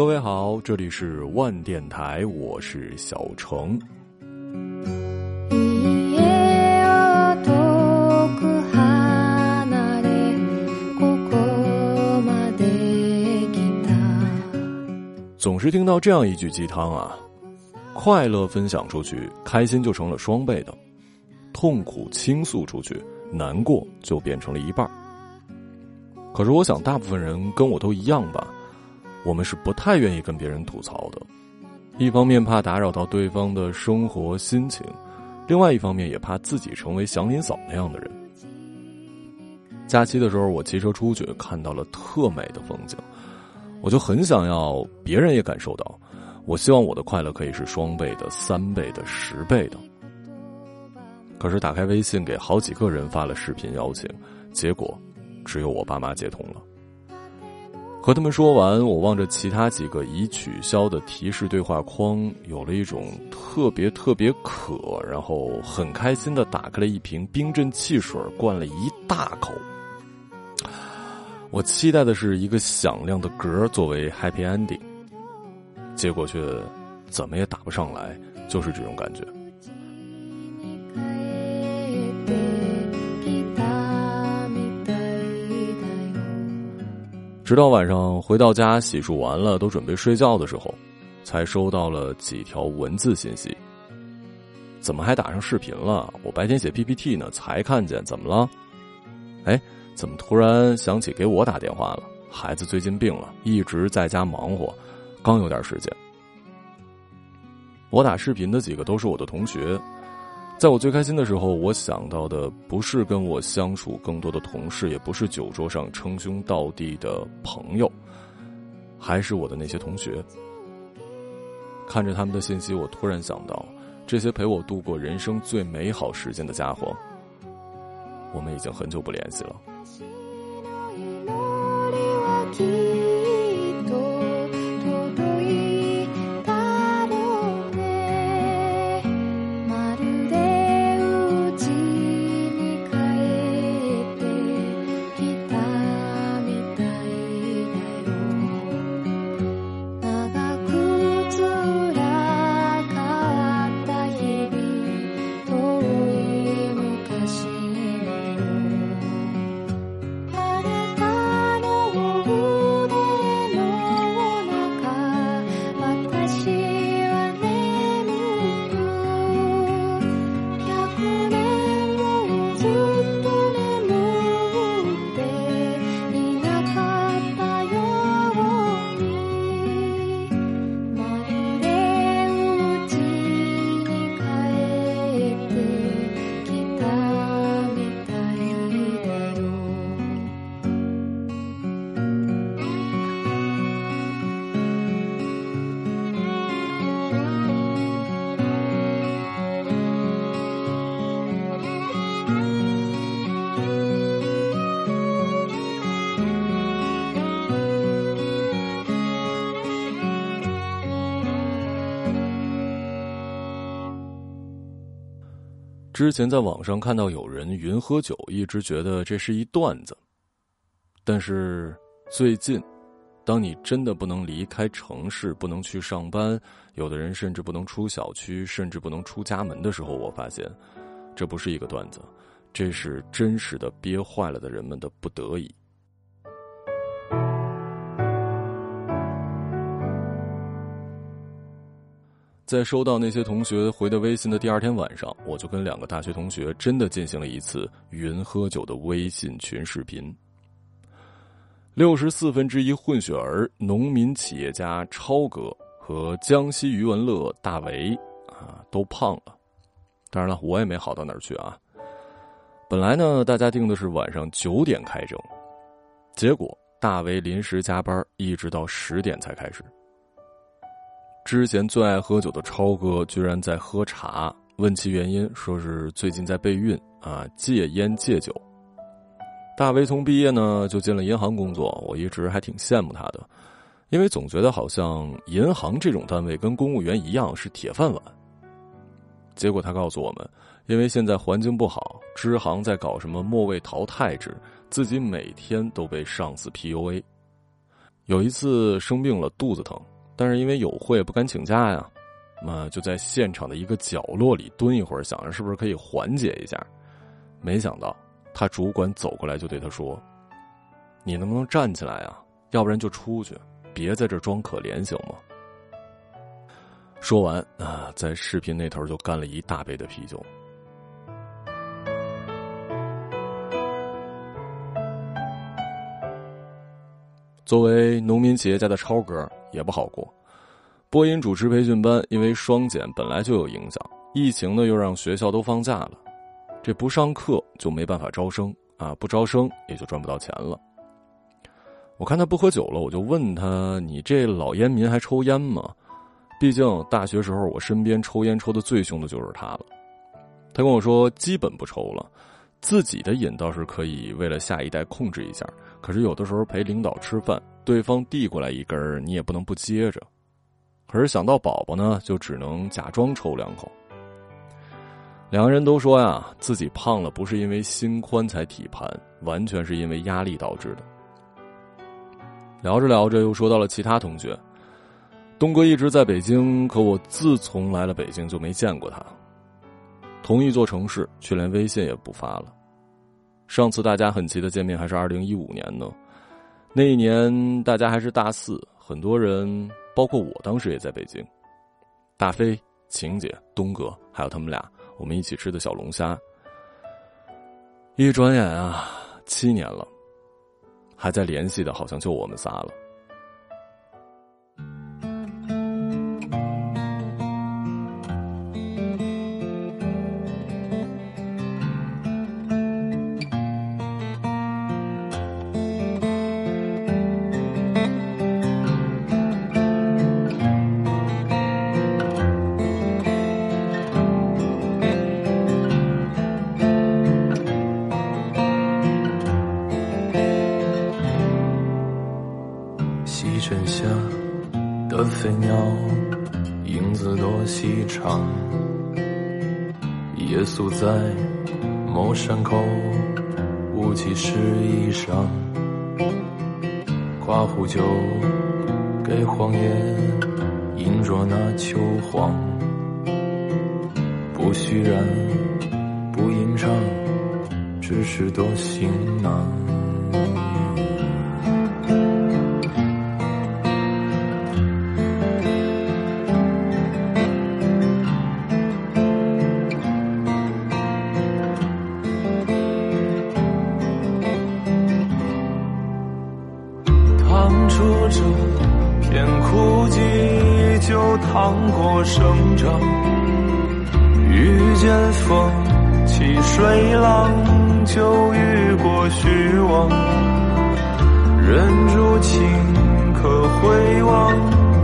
各位好，这里是万电台，我是小程。总是听到这样一句鸡汤啊，快乐分享出去，开心就成了双倍的；痛苦倾诉出去，难过就变成了一半。可是我想，大部分人跟我都一样吧。我们是不太愿意跟别人吐槽的，一方面怕打扰到对方的生活心情，另外一方面也怕自己成为祥林嫂那样的人。假期的时候，我骑车出去，看到了特美的风景，我就很想要别人也感受到。我希望我的快乐可以是双倍的、三倍的、十倍的。可是打开微信给好几个人发了视频邀请，结果只有我爸妈接通了。和他们说完，我望着其他几个已取消的提示对话框，有了一种特别特别渴，然后很开心的打开了一瓶冰镇汽水，灌了一大口。我期待的是一个响亮的嗝作为 happy ending，结果却怎么也打不上来，就是这种感觉。直到晚上回到家洗漱完了，都准备睡觉的时候，才收到了几条文字信息。怎么还打上视频了？我白天写 PPT 呢，才看见。怎么了？哎，怎么突然想起给我打电话了？孩子最近病了，一直在家忙活，刚有点时间。我打视频的几个都是我的同学。在我最开心的时候，我想到的不是跟我相处更多的同事，也不是酒桌上称兄道弟的朋友，还是我的那些同学。看着他们的信息，我突然想到，这些陪我度过人生最美好时间的家伙，我们已经很久不联系了。之前在网上看到有人云喝酒，一直觉得这是一段子。但是最近，当你真的不能离开城市，不能去上班，有的人甚至不能出小区，甚至不能出家门的时候，我发现，这不是一个段子，这是真实的憋坏了的人们的不得已。在收到那些同学回的微信的第二天晚上，我就跟两个大学同学真的进行了一次云喝酒的微信群视频。六十四分之一混血儿农民企业家超哥和江西余文乐大为啊都胖了，当然了，我也没好到哪儿去啊。本来呢，大家定的是晚上九点开整，结果大为临时加班，一直到十点才开始。之前最爱喝酒的超哥居然在喝茶，问其原因，说是最近在备孕啊，戒烟戒酒。大为从毕业呢就进了银行工作，我一直还挺羡慕他的，因为总觉得好像银行这种单位跟公务员一样是铁饭碗。结果他告诉我们，因为现在环境不好，支行在搞什么末位淘汰制，自己每天都被上司 PUA。有一次生病了，肚子疼，但是因为有会不敢请假呀，那就在现场的一个角落里蹲一会儿，想着是不是可以缓解一下。没想到他主管走过来就对他说：“你能不能站起来啊？要不然就出去，别在这装可怜，行吗？”说完啊，在视频那头就干了一大杯的啤酒。作为农民企业家的超哥也不好过，播音主持培训班因为双减本来就有影响，疫情呢又让学校都放假了，这不上课就没办法招生啊，不招生也就赚不到钱了。我看他不喝酒了，我就问他：“你这老烟民还抽烟吗？”毕竟大学时候我身边抽烟抽的最凶的就是他了。他跟我说：“基本不抽了。”自己的瘾倒是可以为了下一代控制一下，可是有的时候陪领导吃饭，对方递过来一根你也不能不接着。可是想到宝宝呢，就只能假装抽两口。两个人都说呀，自己胖了不是因为心宽才体盘，完全是因为压力导致的。聊着聊着，又说到了其他同学。东哥一直在北京，可我自从来了北京就没见过他。同一座城市，却连微信也不发了。上次大家很急的见面还是二零一五年呢，那一年大家还是大四，很多人，包括我当时也在北京。大飞、晴姐、东哥，还有他们俩，我们一起吃的小龙虾。一转眼啊，七年了，还在联系的，好像就我们仨了。走在某山口，雾气湿衣裳。刮胡酒给荒野，饮着那秋黄。不虚然，不吟唱，只是多行囊。这片枯寂就趟过生长，遇见风起水浪，就遇过虚妄。忍住情可回望，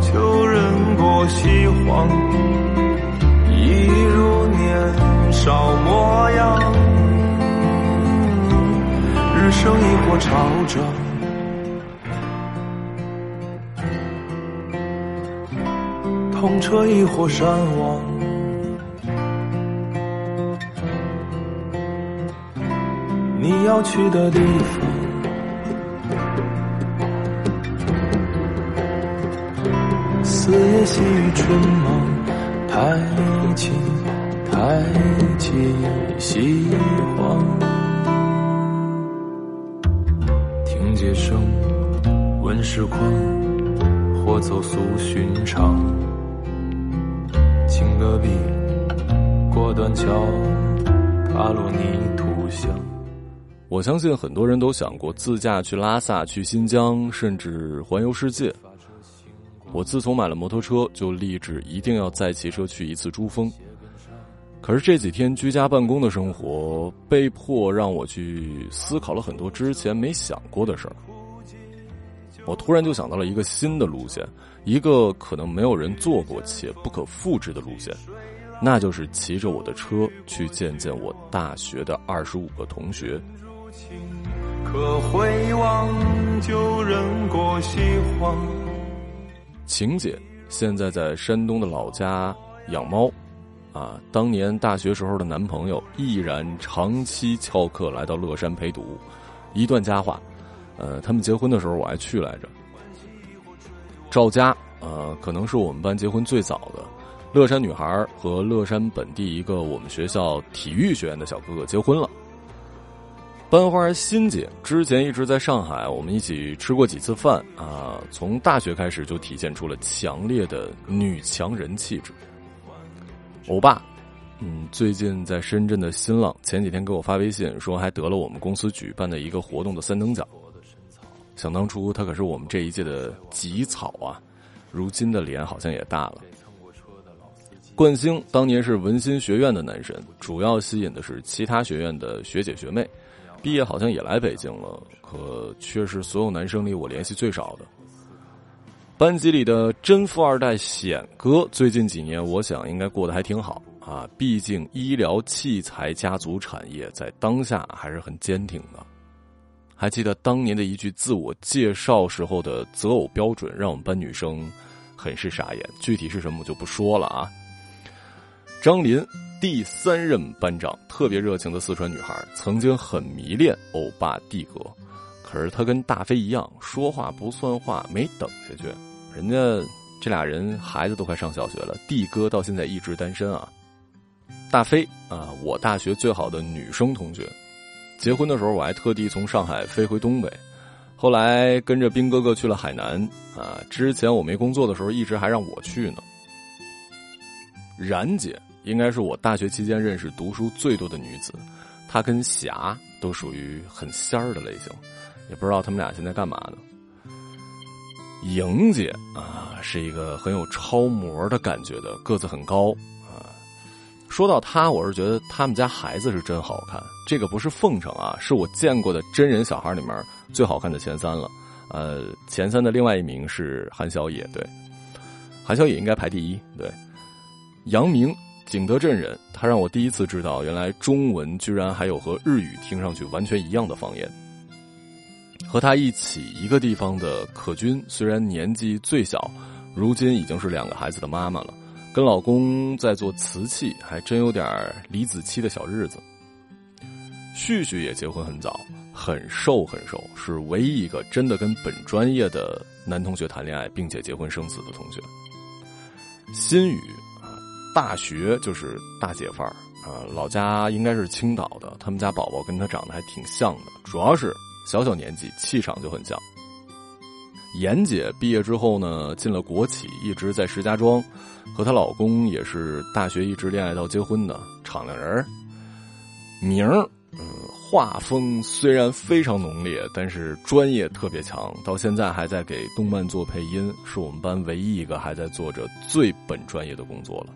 就忍过西荒。一如年少模样，日升亦或潮涨。痛彻亦或山亡，你要去的地方，四野细雨春忙，太清太清西荒，听街声，问时况，或走俗寻常。戈壁，过断桥，踏入泥土香。我相信很多人都想过自驾去拉萨、去新疆，甚至环游世界。我自从买了摩托车，就立志一定要再骑车去一次珠峰。可是这几天居家办公的生活，被迫让我去思考了很多之前没想过的事儿。我突然就想到了一个新的路线。一个可能没有人做过且不可复制的路线，那就是骑着我的车去见见我大学的二十五个同学。可回望，就人过西荒。晴姐现在在山东的老家养猫，啊，当年大学时候的男朋友毅然长期翘课来到乐山陪读，一段佳话。呃，他们结婚的时候我还去来着。赵佳，呃，可能是我们班结婚最早的。乐山女孩和乐山本地一个我们学校体育学院的小哥哥结婚了。班花欣姐之前一直在上海，我们一起吃过几次饭啊。从大学开始就体现出了强烈的女强人气质。欧巴，嗯，最近在深圳的新浪前几天给我发微信说还得了我们公司举办的一个活动的三等奖。想当初他可是我们这一届的吉草啊，如今的脸好像也大了。冠星当年是文心学院的男神，主要吸引的是其他学院的学姐学妹。毕业好像也来北京了，可却是所有男生里我联系最少的。班级里的真富二代显哥，最近几年我想应该过得还挺好啊。毕竟医疗器材家族产业在当下还是很坚挺的。还记得当年的一句自我介绍时候的择偶标准，让我们班女生很是傻眼。具体是什么我就不说了啊。张林。第三任班长，特别热情的四川女孩，曾经很迷恋欧巴帝哥，可是她跟大飞一样，说话不算话，没等下去。人家这俩人孩子都快上小学了，帝哥到现在一直单身啊。大飞啊，我大学最好的女生同学，结婚的时候我还特地从上海飞回东北，后来跟着兵哥哥去了海南啊。之前我没工作的时候，一直还让我去呢。然姐。应该是我大学期间认识读书最多的女子，她跟霞都属于很仙儿的类型，也不知道他们俩现在干嘛呢。莹姐啊，是一个很有超模的感觉的，个子很高。说到他，我是觉得他们家孩子是真好看，这个不是奉承啊，是我见过的真人小孩里面最好看的前三了。呃，前三的另外一名是韩小野，对，韩小野应该排第一，对，杨明。景德镇人，他让我第一次知道，原来中文居然还有和日语听上去完全一样的方言。和他一起一个地方的可君，虽然年纪最小，如今已经是两个孩子的妈妈了，跟老公在做瓷器，还真有点李子柒的小日子。旭旭也结婚很早，很瘦很瘦，是唯一一个真的跟本专业的男同学谈恋爱并且结婚生子的同学。新宇。大学就是大姐范儿啊，老家应该是青岛的，他们家宝宝跟她长得还挺像的，主要是小小年纪气场就很像。严姐毕业之后呢，进了国企，一直在石家庄，和她老公也是大学一直恋爱到结婚的敞亮人。明儿，嗯，画风虽然非常浓烈，但是专业特别强，到现在还在给动漫做配音，是我们班唯一一个还在做着最本专业的工作了。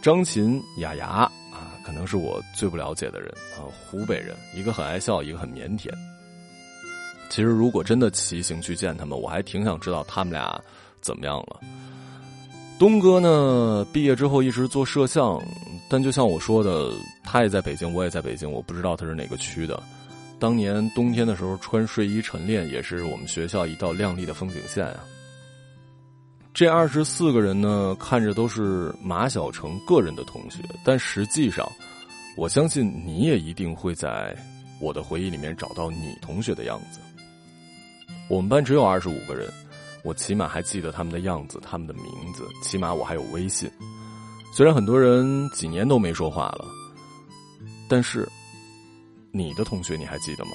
张琴雅雅啊，可能是我最不了解的人啊。湖北人，一个很爱笑，一个很腼腆。其实，如果真的骑行去见他们，我还挺想知道他们俩怎么样了。东哥呢，毕业之后一直做摄像，但就像我说的，他也在北京，我也在北京，我不知道他是哪个区的。当年冬天的时候穿睡衣晨练，也是我们学校一道亮丽的风景线啊。这二十四个人呢，看着都是马小成个人的同学，但实际上，我相信你也一定会在我的回忆里面找到你同学的样子。我们班只有二十五个人，我起码还记得他们的样子、他们的名字，起码我还有微信。虽然很多人几年都没说话了，但是你的同学你还记得吗？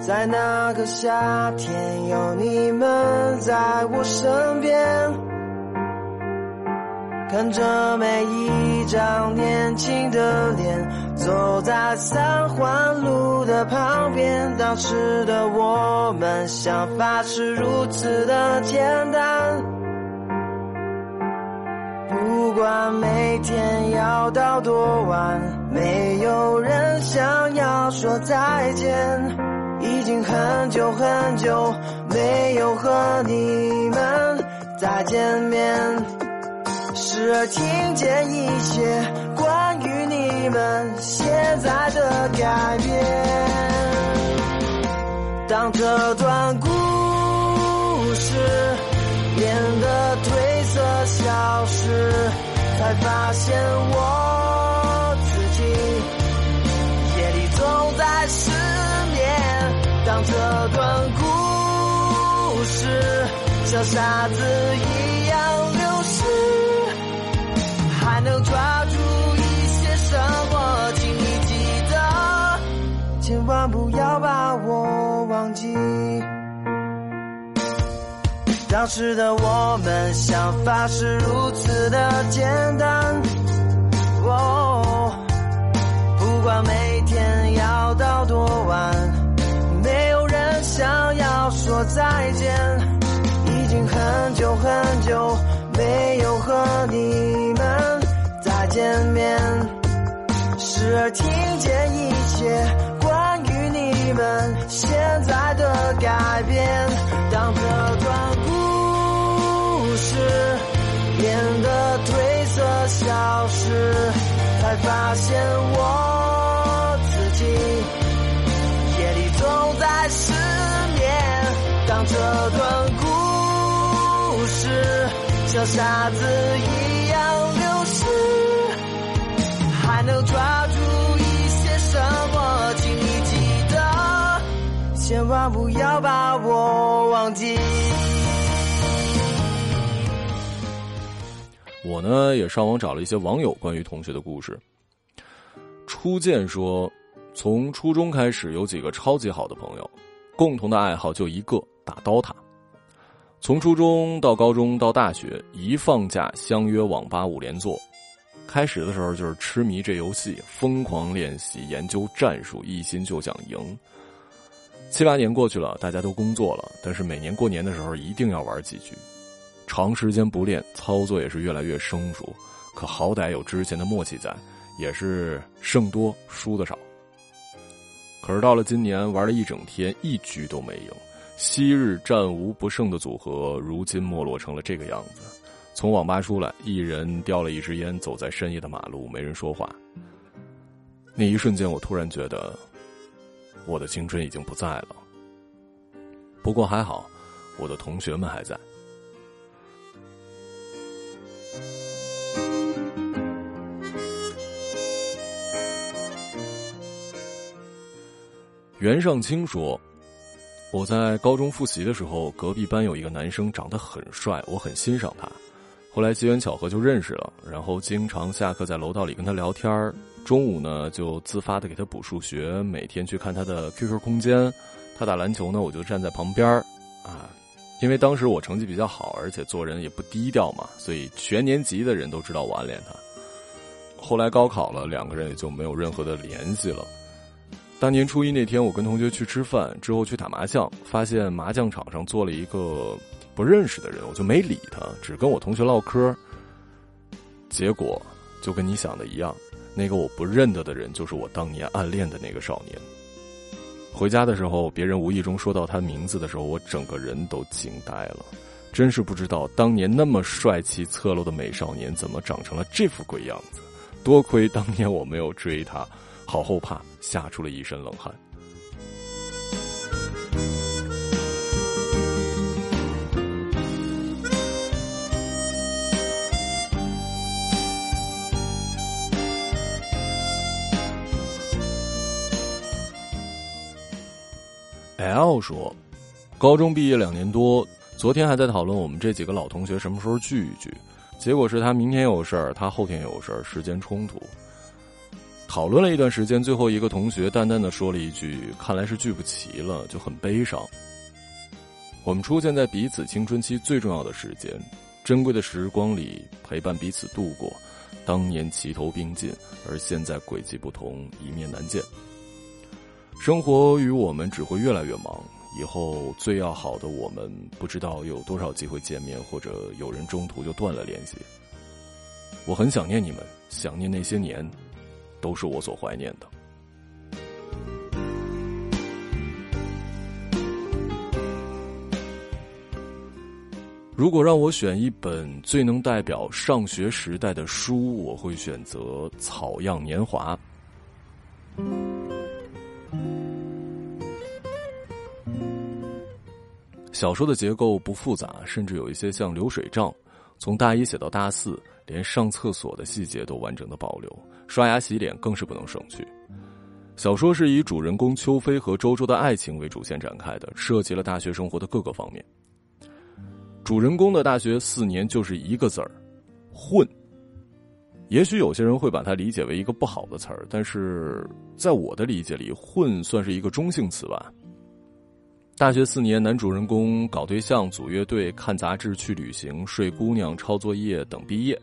在那个夏天，有你们在我身边，看着每一张年轻的脸，走在三环路的旁边。当时的我们想法是如此的简单，不管每天要到多晚，没有人想要说再见。已经很久很久没有和你们再见面，时而听见一些关于你们现在的改变，当这段故事变得褪色消失，才发现我自己夜里总在失眠，当这段故事像沙子一样。不要把我忘记。当时的我们想法是如此的简单，哦，不管每天要到多晚，没有人想要说再见。已经很久很久没有和你们再见面，时而听见一些你们现在的改变。当这段故事变得褪色消失，才发现我自己夜里总在失眠。当这段故事像沙子一样流失，还能抓千万不要把我忘记。我呢也上网找了一些网友关于同学的故事。初见说，从初中开始有几个超级好的朋友，共同的爱好就一个打刀塔。从初中到高中到大学，一放假相约网吧五连坐。开始的时候就是痴迷这游戏，疯狂练习研究战术，一心就想赢。七八年过去了，大家都工作了，但是每年过年的时候一定要玩几局。长时间不练，操作也是越来越生疏。可好歹有之前的默契在，也是胜多输的少。可是到了今年，玩了一整天，一局都没赢。昔日战无不胜的组合，如今没落成了这个样子。从网吧出来，一人叼了一支烟，走在深夜的马路，没人说话。那一瞬间，我突然觉得，我的青春已经不在了。不过还好，我的同学们还在。袁尚清说：“我在高中复习的时候，隔壁班有一个男生长得很帅，我很欣赏他。后来机缘巧合就认识了，然后经常下课在楼道里跟他聊天中午呢就自发的给他补数学，每天去看他的 QQ 空间。他打篮球呢，我就站在旁边啊，因为当时我成绩比较好，而且做人也不低调嘛，所以全年级的人都知道我暗恋他。后来高考了，两个人也就没有任何的联系了。”大年初一那天，我跟同学去吃饭，之后去打麻将，发现麻将场上坐了一个不认识的人，我就没理他，只跟我同学唠嗑。结果就跟你想的一样，那个我不认得的人就是我当年暗恋的那个少年。回家的时候，别人无意中说到他名字的时候，我整个人都惊呆了，真是不知道当年那么帅气侧漏的美少年怎么长成了这副鬼样子。多亏当年我没有追他。好后怕，吓出了一身冷汗。L 说，高中毕业两年多，昨天还在讨论我们这几个老同学什么时候聚一聚，结果是他明天有事儿，他后天有事儿，时间冲突。讨论了一段时间，最后一个同学淡淡的说了一句：“看来是聚不齐了，就很悲伤。”我们出现在彼此青春期最重要的时间，珍贵的时光里陪伴彼此度过。当年齐头并进，而现在轨迹不同，一面难见。生活与我们只会越来越忙，以后最要好的我们，不知道有多少机会见面，或者有人中途就断了联系。我很想念你们，想念那些年。都是我所怀念的。如果让我选一本最能代表上学时代的书，我会选择《草样年华》。小说的结构不复杂，甚至有一些像流水账，从大一写到大四。连上厕所的细节都完整的保留，刷牙洗脸更是不能省去。小说是以主人公邱飞和周周的爱情为主线展开的，涉及了大学生活的各个方面。主人公的大学四年就是一个字儿——混。也许有些人会把它理解为一个不好的词儿，但是在我的理解里，“混”算是一个中性词吧。大学四年，男主人公搞对象、组乐队、看杂志、去旅行、睡姑娘、抄作业等毕业。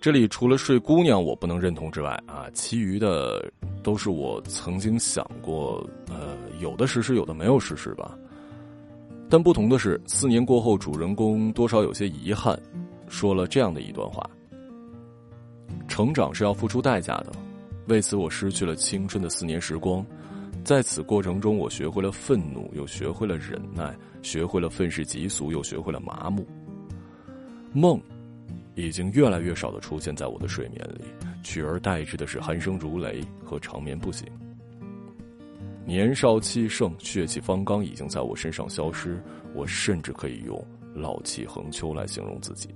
这里除了睡姑娘我不能认同之外啊，其余的都是我曾经想过，呃，有的实施，有的没有实施吧。但不同的是，四年过后，主人公多少有些遗憾，说了这样的一段话：成长是要付出代价的，为此我失去了青春的四年时光。在此过程中，我学会了愤怒，又学会了忍耐，学会了愤世嫉俗，又学会了麻木。梦，已经越来越少的出现在我的睡眠里，取而代之的是鼾声如雷和长眠不醒。年少气盛，血气方刚已经在我身上消失，我甚至可以用老气横秋来形容自己。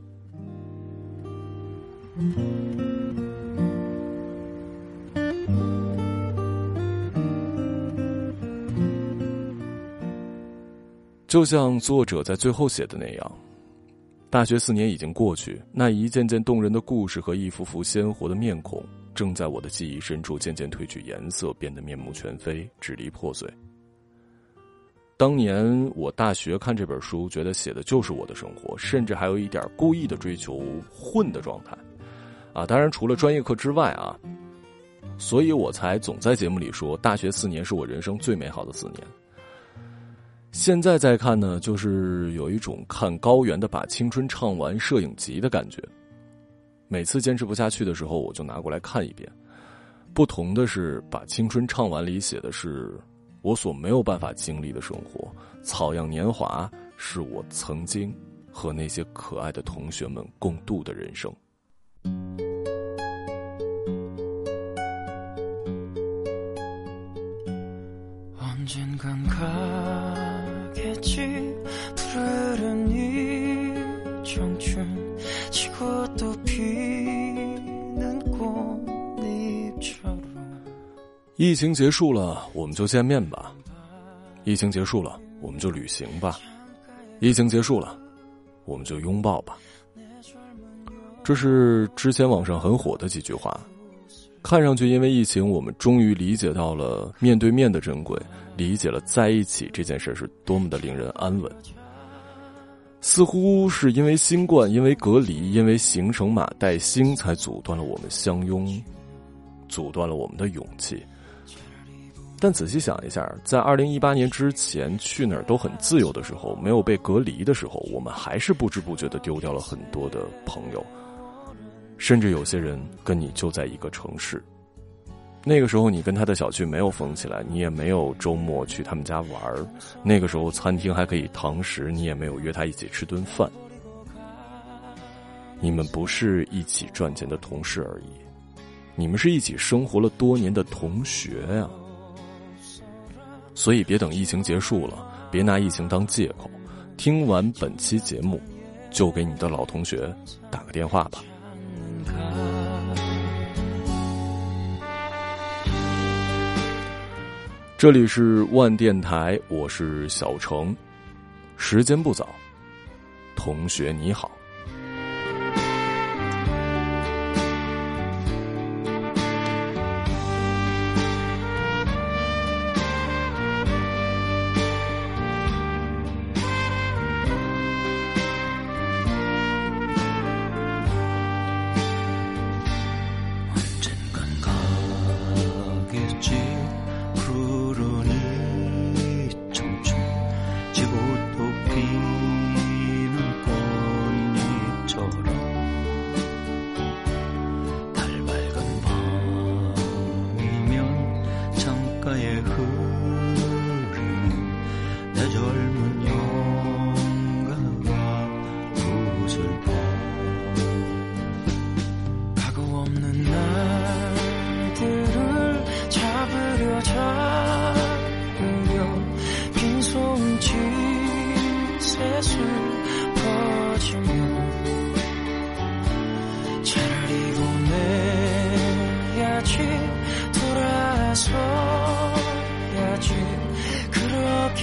就像作者在最后写的那样，大学四年已经过去，那一件件动人的故事和一幅幅鲜活的面孔，正在我的记忆深处渐渐褪去颜色，变得面目全非，支离破碎。当年我大学看这本书，觉得写的就是我的生活，甚至还有一点故意的追求混的状态，啊，当然除了专业课之外啊，所以我才总在节目里说，大学四年是我人生最美好的四年。现在再看呢，就是有一种看高原的把青春唱完摄影集的感觉。每次坚持不下去的时候，我就拿过来看一遍。不同的是，把青春唱完里写的是我所没有办法经历的生活，草样年华是我曾经和那些可爱的同学们共度的人生。疫情结束了，我们就见面吧；疫情结束了，我们就旅行吧；疫情结束了，我们就拥抱吧。这是之前网上很火的几句话，看上去因为疫情，我们终于理解到了面对面的珍贵，理解了在一起这件事是多么的令人安稳。似乎是因为新冠，因为隔离，因为行程码带星，才阻断了我们相拥，阻断了我们的勇气。但仔细想一下，在二零一八年之前去哪儿都很自由的时候，没有被隔离的时候，我们还是不知不觉的丢掉了很多的朋友，甚至有些人跟你就在一个城市。那个时候，你跟他的小区没有封起来，你也没有周末去他们家玩儿。那个时候，餐厅还可以堂食，你也没有约他一起吃顿饭。你们不是一起赚钱的同事而已，你们是一起生活了多年的同学呀。所以，别等疫情结束了，别拿疫情当借口。听完本期节目，就给你的老同学打个电话吧。这里是万电台，我是小程。时间不早，同学你好。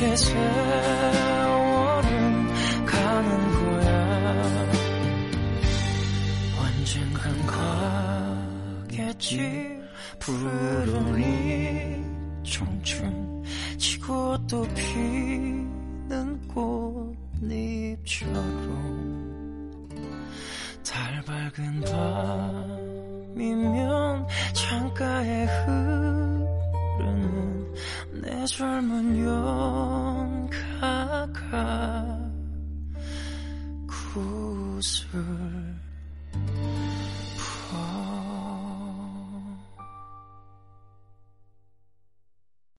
이렇게 세월은 가는 거야. 언젠간 가겠지. 푸